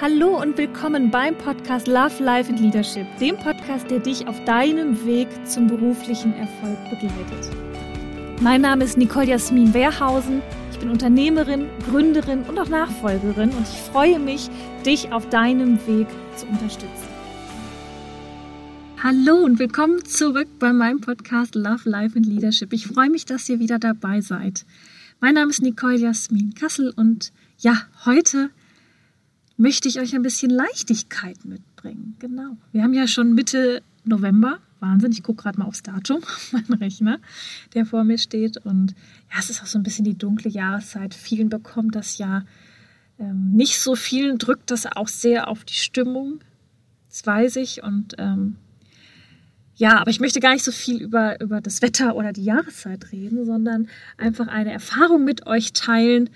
Hallo und willkommen beim Podcast Love, Life and Leadership, dem Podcast, der dich auf deinem Weg zum beruflichen Erfolg begleitet. Mein Name ist Nicole Jasmin Wehrhausen. Ich bin Unternehmerin, Gründerin und auch Nachfolgerin und ich freue mich, dich auf deinem Weg zu unterstützen. Hallo und willkommen zurück bei meinem Podcast Love, Life and Leadership. Ich freue mich, dass ihr wieder dabei seid. Mein Name ist Nicole Jasmin Kassel und ja, heute möchte ich euch ein bisschen Leichtigkeit mitbringen. Genau. Wir haben ja schon Mitte November. Wahnsinn, ich gucke gerade mal aufs Datum auf meinem Rechner, der vor mir steht. Und ja, es ist auch so ein bisschen die dunkle Jahreszeit. Vielen bekommt das ja ähm, nicht so vielen, drückt das auch sehr auf die Stimmung. Das weiß ich. Und ähm, ja, aber ich möchte gar nicht so viel über, über das Wetter oder die Jahreszeit reden, sondern einfach eine Erfahrung mit euch teilen,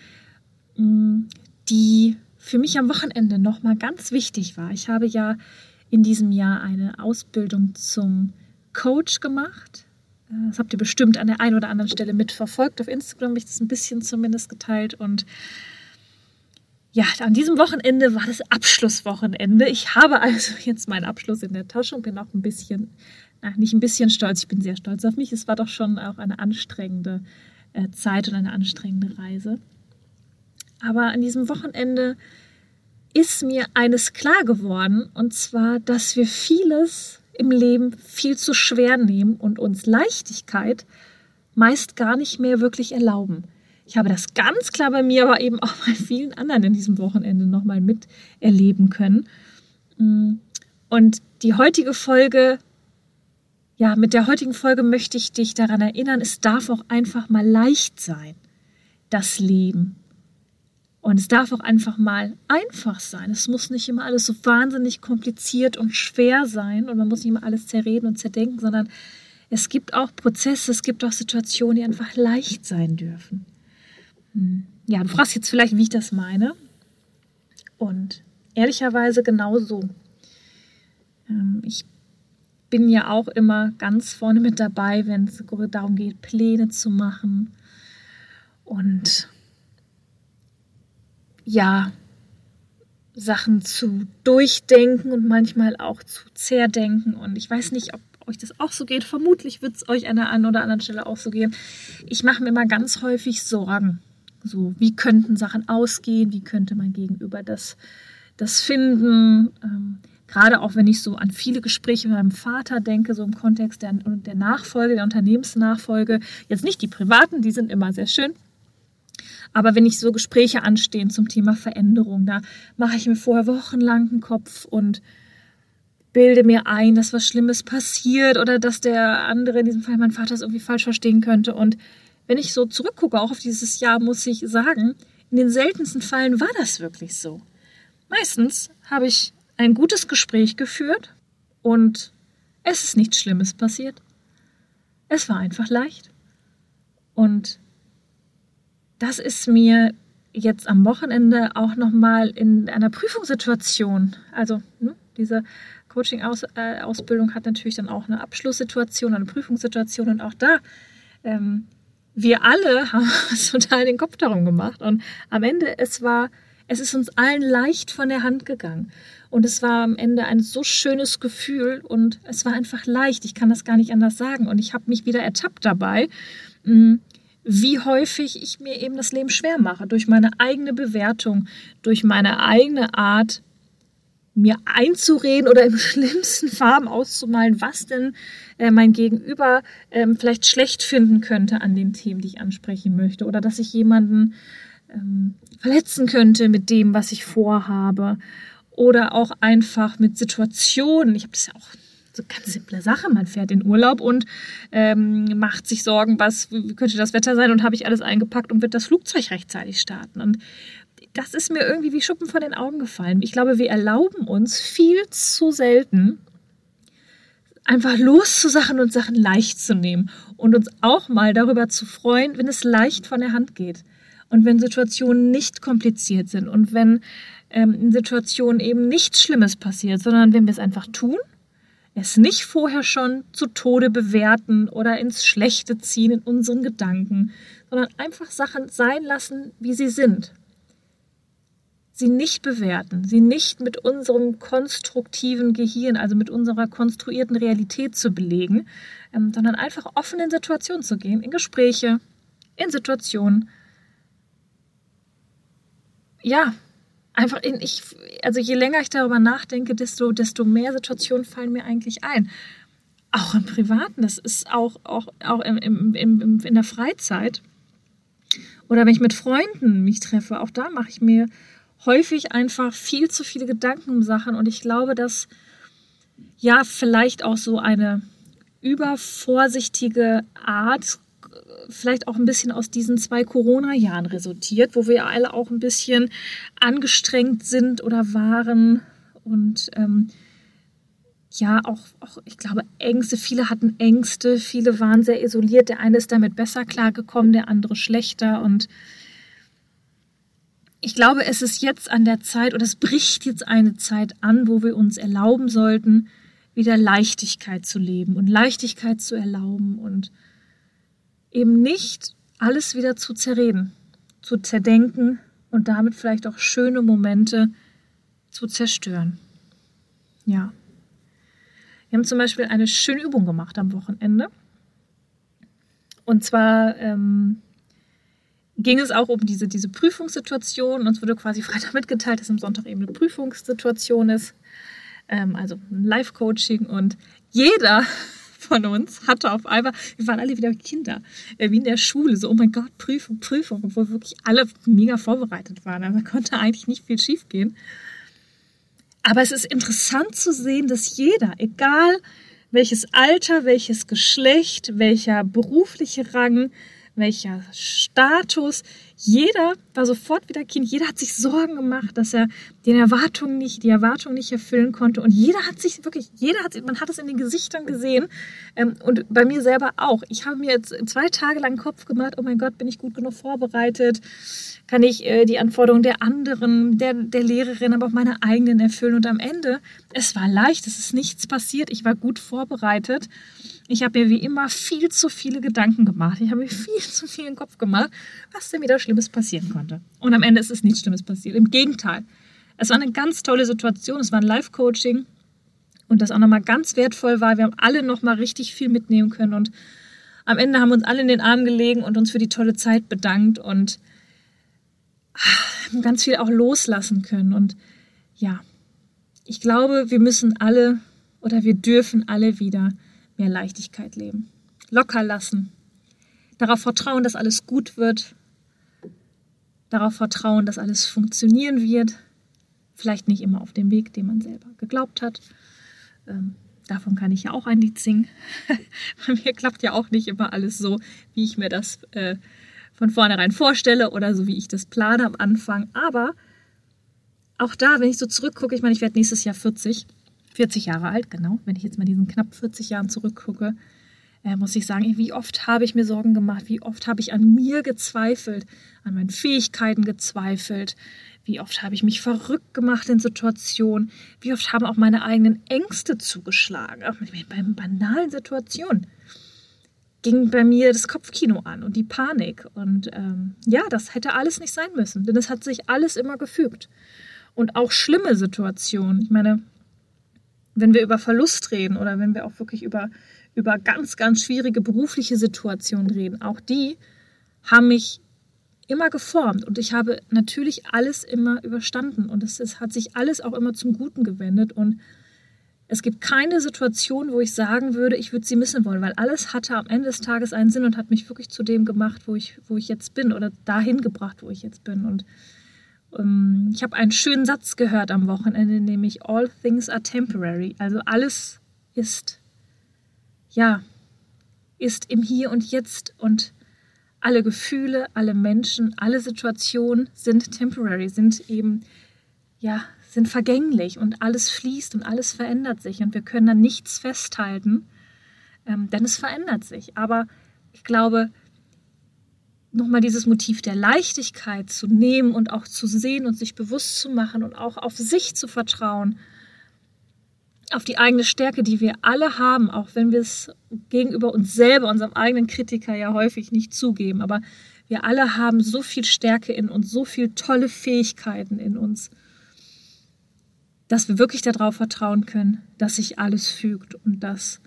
mm, die für mich am Wochenende nochmal ganz wichtig war. Ich habe ja in diesem Jahr eine Ausbildung zum Coach gemacht. Äh, das habt ihr bestimmt an der einen oder anderen Stelle mitverfolgt. Auf Instagram habe ich das ein bisschen zumindest geteilt. Und ja, an diesem Wochenende war das Abschlusswochenende. Ich habe also jetzt meinen Abschluss in der Tasche und bin auch ein bisschen, nicht ein bisschen stolz, ich bin sehr stolz auf mich. Es war doch schon auch eine anstrengende äh, Zeit und eine anstrengende Reise. Aber an diesem Wochenende ist mir eines klar geworden, und zwar, dass wir vieles im Leben viel zu schwer nehmen und uns Leichtigkeit meist gar nicht mehr wirklich erlauben. Ich habe das ganz klar bei mir, aber eben auch bei vielen anderen in diesem Wochenende nochmal miterleben können. Und die heutige Folge, ja, mit der heutigen Folge möchte ich dich daran erinnern, es darf auch einfach mal leicht sein, das Leben. Und es darf auch einfach mal einfach sein. Es muss nicht immer alles so wahnsinnig kompliziert und schwer sein und man muss nicht immer alles zerreden und zerdenken, sondern es gibt auch Prozesse, es gibt auch Situationen, die einfach leicht sein dürfen. Hm. Ja, du fragst jetzt vielleicht, wie ich das meine. Und ehrlicherweise genau so. Ähm, ich bin ja auch immer ganz vorne mit dabei, wenn es darum geht, Pläne zu machen. Und ja, Sachen zu durchdenken und manchmal auch zu zerdenken. Und ich weiß nicht, ob euch das auch so geht. Vermutlich wird es euch an der einen oder anderen Stelle auch so gehen. Ich mache mir immer ganz häufig Sorgen. So, wie könnten Sachen ausgehen? Wie könnte mein Gegenüber das, das finden? Ähm, gerade auch wenn ich so an viele Gespräche mit meinem Vater denke, so im Kontext der, der Nachfolge, der Unternehmensnachfolge. Jetzt nicht die privaten, die sind immer sehr schön. Aber wenn ich so Gespräche anstehen zum Thema Veränderung, da mache ich mir vorher wochenlang einen Kopf und bilde mir ein, dass was Schlimmes passiert oder dass der andere, in diesem Fall mein Vater, es irgendwie falsch verstehen könnte. Und wenn ich so zurückgucke, auch auf dieses Jahr, muss ich sagen, in den seltensten Fällen war das wirklich so. Meistens habe ich ein gutes Gespräch geführt und es ist nichts Schlimmes passiert. Es war einfach leicht. Und das ist mir jetzt am Wochenende auch nochmal in einer Prüfungssituation, also ne, diese Coaching-Ausbildung äh, hat natürlich dann auch eine Abschlusssituation, eine Prüfungssituation und auch da, ähm, wir alle haben uns total den Kopf darum gemacht und am Ende, es war, es ist uns allen leicht von der Hand gegangen und es war am Ende ein so schönes Gefühl und es war einfach leicht, ich kann das gar nicht anders sagen und ich habe mich wieder ertappt dabei, mm, wie häufig ich mir eben das Leben schwer mache, durch meine eigene Bewertung, durch meine eigene Art, mir einzureden oder im schlimmsten Farben auszumalen, was denn äh, mein Gegenüber ähm, vielleicht schlecht finden könnte an den Themen, die ich ansprechen möchte, oder dass ich jemanden ähm, verletzen könnte mit dem, was ich vorhabe, oder auch einfach mit Situationen. Ich habe das ja auch so ganz simple Sache. Man fährt in Urlaub und ähm, macht sich Sorgen, was könnte das Wetter sein und habe ich alles eingepackt und wird das Flugzeug rechtzeitig starten. Und das ist mir irgendwie wie Schuppen von den Augen gefallen. Ich glaube, wir erlauben uns viel zu selten, einfach loszusachen und Sachen leicht zu nehmen und uns auch mal darüber zu freuen, wenn es leicht von der Hand geht und wenn Situationen nicht kompliziert sind und wenn ähm, in Situationen eben nichts Schlimmes passiert, sondern wenn wir es einfach tun es nicht vorher schon zu Tode bewerten oder ins Schlechte ziehen in unseren Gedanken, sondern einfach Sachen sein lassen, wie sie sind. sie nicht bewerten, sie nicht mit unserem konstruktiven Gehirn, also mit unserer konstruierten Realität zu belegen, ähm, sondern einfach offen in Situationen zu gehen, in Gespräche, in Situationen. Ja, einfach in ich, also je länger ich darüber nachdenke, desto, desto mehr Situationen fallen mir eigentlich ein. Auch im Privaten, das ist auch, auch, auch im, im, im, in der Freizeit. Oder wenn ich mit Freunden mich treffe, auch da mache ich mir häufig einfach viel zu viele Gedanken um Sachen und ich glaube, dass ja vielleicht auch so eine übervorsichtige Art vielleicht auch ein bisschen aus diesen zwei Corona-Jahren resultiert, wo wir alle auch ein bisschen angestrengt sind oder waren und ähm, ja, auch, auch, ich glaube, Ängste, viele hatten Ängste, viele waren sehr isoliert. Der eine ist damit besser klargekommen, der andere schlechter und ich glaube, es ist jetzt an der Zeit oder es bricht jetzt eine Zeit an, wo wir uns erlauben sollten, wieder Leichtigkeit zu leben und Leichtigkeit zu erlauben und eben nicht alles wieder zu zerreden, zu zerdenken und damit vielleicht auch schöne Momente zu zerstören. Ja. Wir haben zum Beispiel eine schöne Übung gemacht am Wochenende. Und zwar ähm, ging es auch um diese, diese Prüfungssituation. Uns wurde quasi Freitag mitgeteilt, dass am Sonntag eben eine Prüfungssituation ist. Ähm, also ein Live-Coaching und jeder von uns hatte auf einmal, wir waren alle wieder Kinder, äh, wie in der Schule, so, oh mein Gott, Prüfung, Prüfung, obwohl wirklich alle mega vorbereitet waren. Da konnte eigentlich nicht viel schief gehen. Aber es ist interessant zu sehen, dass jeder, egal welches Alter, welches Geschlecht, welcher berufliche Rang, welcher Status. Jeder war sofort wieder Kind. Jeder hat sich Sorgen gemacht, dass er den Erwartungen nicht, die Erwartungen nicht erfüllen konnte. Und jeder hat sich wirklich, jeder hat, man hat es in den Gesichtern gesehen. Ähm, und bei mir selber auch. Ich habe mir jetzt zwei Tage lang Kopf gemacht. Oh mein Gott, bin ich gut genug vorbereitet? Kann ich äh, die Anforderungen der anderen, der, der Lehrerin, aber auch meine eigenen erfüllen? Und am Ende, es war leicht. Es ist nichts passiert. Ich war gut vorbereitet. Ich habe mir wie immer viel zu viele Gedanken gemacht. Ich habe mir viel zu viel den Kopf gemacht, was denn wieder Schlimmes passieren konnte. Und am Ende ist es nichts Schlimmes passiert. Im Gegenteil. Es war eine ganz tolle Situation. Es war ein Live-Coaching. Und das auch nochmal ganz wertvoll war. Wir haben alle nochmal richtig viel mitnehmen können. Und am Ende haben wir uns alle in den Arm gelegen und uns für die tolle Zeit bedankt und haben ganz viel auch loslassen können. Und ja, ich glaube, wir müssen alle oder wir dürfen alle wieder mehr Leichtigkeit leben. Locker lassen. Darauf vertrauen, dass alles gut wird. Darauf vertrauen, dass alles funktionieren wird. Vielleicht nicht immer auf dem Weg, den man selber geglaubt hat. Ähm, davon kann ich ja auch ein Lied singen. Bei mir klappt ja auch nicht immer alles so, wie ich mir das äh, von vornherein vorstelle oder so, wie ich das plane am Anfang. Aber auch da, wenn ich so zurückgucke, ich meine, ich werde nächstes Jahr 40 40 Jahre alt, genau. Wenn ich jetzt mal diesen knapp 40 Jahren zurückgucke, äh, muss ich sagen, wie oft habe ich mir Sorgen gemacht, wie oft habe ich an mir gezweifelt, an meinen Fähigkeiten gezweifelt, wie oft habe ich mich verrückt gemacht in Situationen, wie oft haben auch meine eigenen Ängste zugeschlagen, auch bei banalen Situationen ging bei mir das Kopfkino an und die Panik. Und ähm, ja, das hätte alles nicht sein müssen, denn es hat sich alles immer gefügt. Und auch schlimme Situationen. Ich meine, wenn wir über Verlust reden oder wenn wir auch wirklich über, über ganz, ganz schwierige berufliche Situationen reden, auch die haben mich immer geformt und ich habe natürlich alles immer überstanden und es, es hat sich alles auch immer zum Guten gewendet und es gibt keine Situation, wo ich sagen würde, ich würde sie missen wollen, weil alles hatte am Ende des Tages einen Sinn und hat mich wirklich zu dem gemacht, wo ich, wo ich jetzt bin oder dahin gebracht, wo ich jetzt bin. Und ich habe einen schönen Satz gehört am Wochenende, nämlich All things are temporary. Also alles ist, ja, ist im Hier und Jetzt und alle Gefühle, alle Menschen, alle Situationen sind temporary, sind eben, ja, sind vergänglich und alles fließt und alles verändert sich und wir können da nichts festhalten, ähm, denn es verändert sich. Aber ich glaube, nochmal dieses Motiv der Leichtigkeit zu nehmen und auch zu sehen und sich bewusst zu machen und auch auf sich zu vertrauen, auf die eigene Stärke, die wir alle haben, auch wenn wir es gegenüber uns selber, unserem eigenen Kritiker ja häufig nicht zugeben. Aber Wir alle haben so viel Stärke in uns, so viel tolle Fähigkeiten in uns, dass wir wirklich darauf vertrauen können, dass sich alles fügt und dass,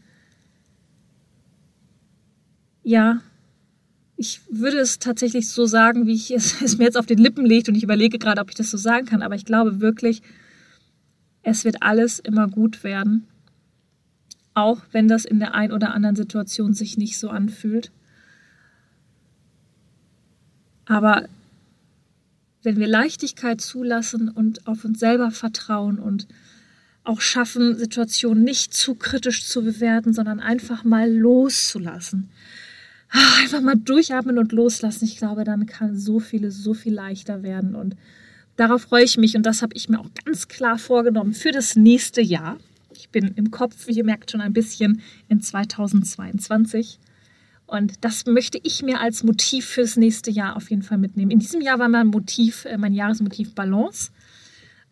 ja, ich würde es tatsächlich so sagen, wie ich es, es mir jetzt auf den Lippen legt und ich überlege gerade, ob ich das so sagen kann, aber ich glaube wirklich, es wird alles immer gut werden, auch wenn das in der ein oder anderen Situation sich nicht so anfühlt. Aber wenn wir Leichtigkeit zulassen und auf uns selber vertrauen und auch schaffen, Situationen nicht zu kritisch zu bewerten, sondern einfach mal loszulassen, einfach mal durchatmen und loslassen. Ich glaube, dann kann so vieles so viel leichter werden. Und darauf freue ich mich. Und das habe ich mir auch ganz klar vorgenommen für das nächste Jahr. Ich bin im Kopf, wie ihr merkt, schon ein bisschen in 2022. Und das möchte ich mir als Motiv fürs nächste Jahr auf jeden Fall mitnehmen. In diesem Jahr war mein Motiv, äh, mein Jahresmotiv Balance.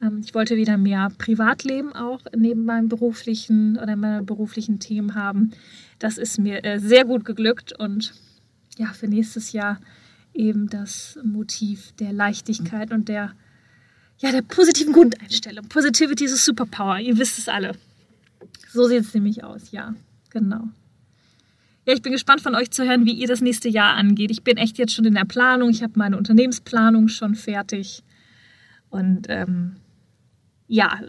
Ähm, ich wollte wieder mehr Privatleben auch neben meinem beruflichen oder meinen beruflichen Themen haben. Das ist mir äh, sehr gut geglückt und ja, für nächstes Jahr eben das Motiv der Leichtigkeit und der, ja, der positiven Grundeinstellung. Positivity ist a Superpower, ihr wisst es alle. So sieht es nämlich aus, ja, genau. Ja, ich bin gespannt von euch zu hören, wie ihr das nächste Jahr angeht. Ich bin echt jetzt schon in der Planung. Ich habe meine Unternehmensplanung schon fertig. Und ähm, ja,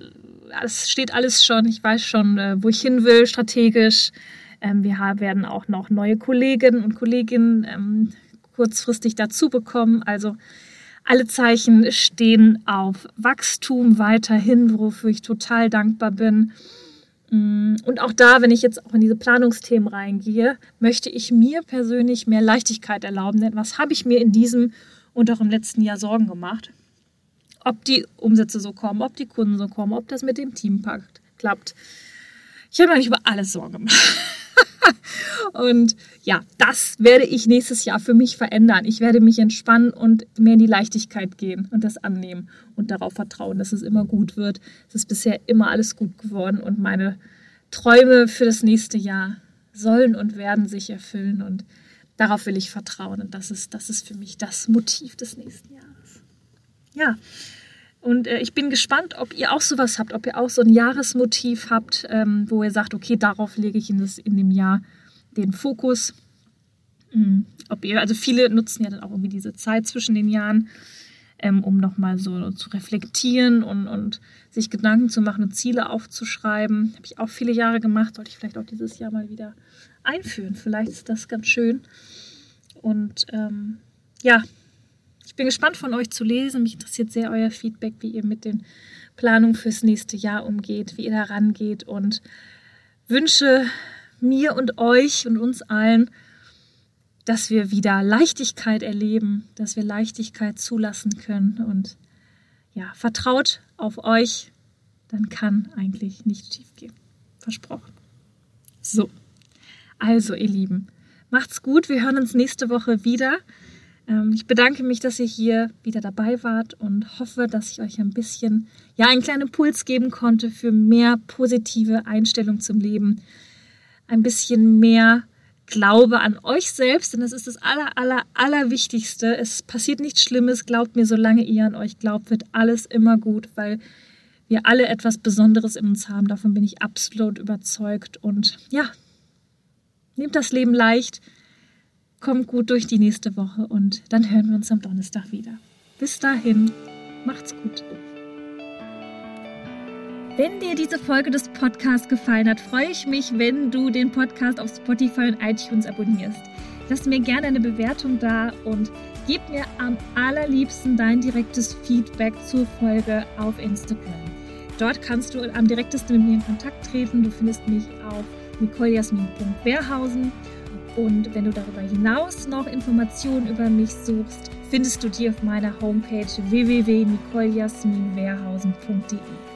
es steht alles schon. Ich weiß schon, äh, wo ich hin will, strategisch. Ähm, wir werden auch noch neue Kolleginnen und Kolleginnen ähm, kurzfristig dazu bekommen. Also alle Zeichen stehen auf Wachstum weiterhin, wofür ich total dankbar bin. Mm, und auch da, wenn ich jetzt auch in diese Planungsthemen reingehe, möchte ich mir persönlich mehr Leichtigkeit erlauben. Denn was habe ich mir in diesem und auch im letzten Jahr Sorgen gemacht? Ob die Umsätze so kommen, ob die Kunden so kommen, ob das mit dem Team packt, klappt. Ich habe mir nicht über alles Sorgen gemacht. und ja, das werde ich nächstes Jahr für mich verändern. Ich werde mich entspannen und mehr in die Leichtigkeit gehen und das annehmen und darauf vertrauen, dass es immer gut wird. Es ist bisher immer alles gut geworden und meine Träume für das nächste Jahr sollen und werden sich erfüllen und darauf will ich vertrauen und das ist, das ist für mich das Motiv des nächsten Jahres. Ja, und äh, ich bin gespannt, ob ihr auch sowas habt, ob ihr auch so ein Jahresmotiv habt, ähm, wo ihr sagt, okay, darauf lege ich in, das, in dem Jahr den Fokus. Mhm. Ob ihr, also viele nutzen ja dann auch irgendwie diese Zeit zwischen den Jahren, ähm, um nochmal so zu reflektieren und, und sich Gedanken zu machen und Ziele aufzuschreiben. Habe ich auch viele Jahre gemacht, sollte ich vielleicht auch dieses Jahr mal wieder einführen. Vielleicht ist das ganz schön. Und ähm, ja, bin gespannt von euch zu lesen. Mich interessiert sehr euer Feedback, wie ihr mit den Planungen fürs nächste Jahr umgeht, wie ihr da rangeht und wünsche mir und euch und uns allen, dass wir wieder Leichtigkeit erleben, dass wir Leichtigkeit zulassen können und ja, vertraut auf euch, dann kann eigentlich nicht schief gehen. Versprochen. So, also ihr Lieben, macht's gut. Wir hören uns nächste Woche wieder. Ähm, ich bedanke mich, dass ihr hier wieder dabei wart und hoffe, dass ich euch ein bisschen, ja, einen kleinen Impuls geben konnte für mehr positive Einstellung zum Leben, ein bisschen mehr Glaube an euch selbst, denn das ist das aller, aller, allerwichtigste. Es passiert nichts Schlimmes, glaubt mir, solange ihr an euch glaubt, wird alles immer gut, weil wir alle etwas Besonderes in uns haben. Davon bin ich absolut überzeugt. Und ja, nehmt das Leben leicht kommt gut durch die nächste Woche und dann hören wir uns am Donnerstag wieder. Bis dahin, macht's gut. Wenn dir diese Folge des Podcasts gefallen hat, freue ich mich, wenn du den Podcast auf Spotify und iTunes abonnierst. Lass mir gerne eine Bewertung da und gib mir am allerliebsten dein direktes Feedback zur Folge auf Instagram. Dort kannst du am direktesten mit mir in Kontakt treten. Du findest mich auf nicolejasmin.wehrhausen und wenn du darüber hinaus noch Informationen über mich suchst, findest du die auf meiner Homepage www.nicoljasminwehrhausen.de.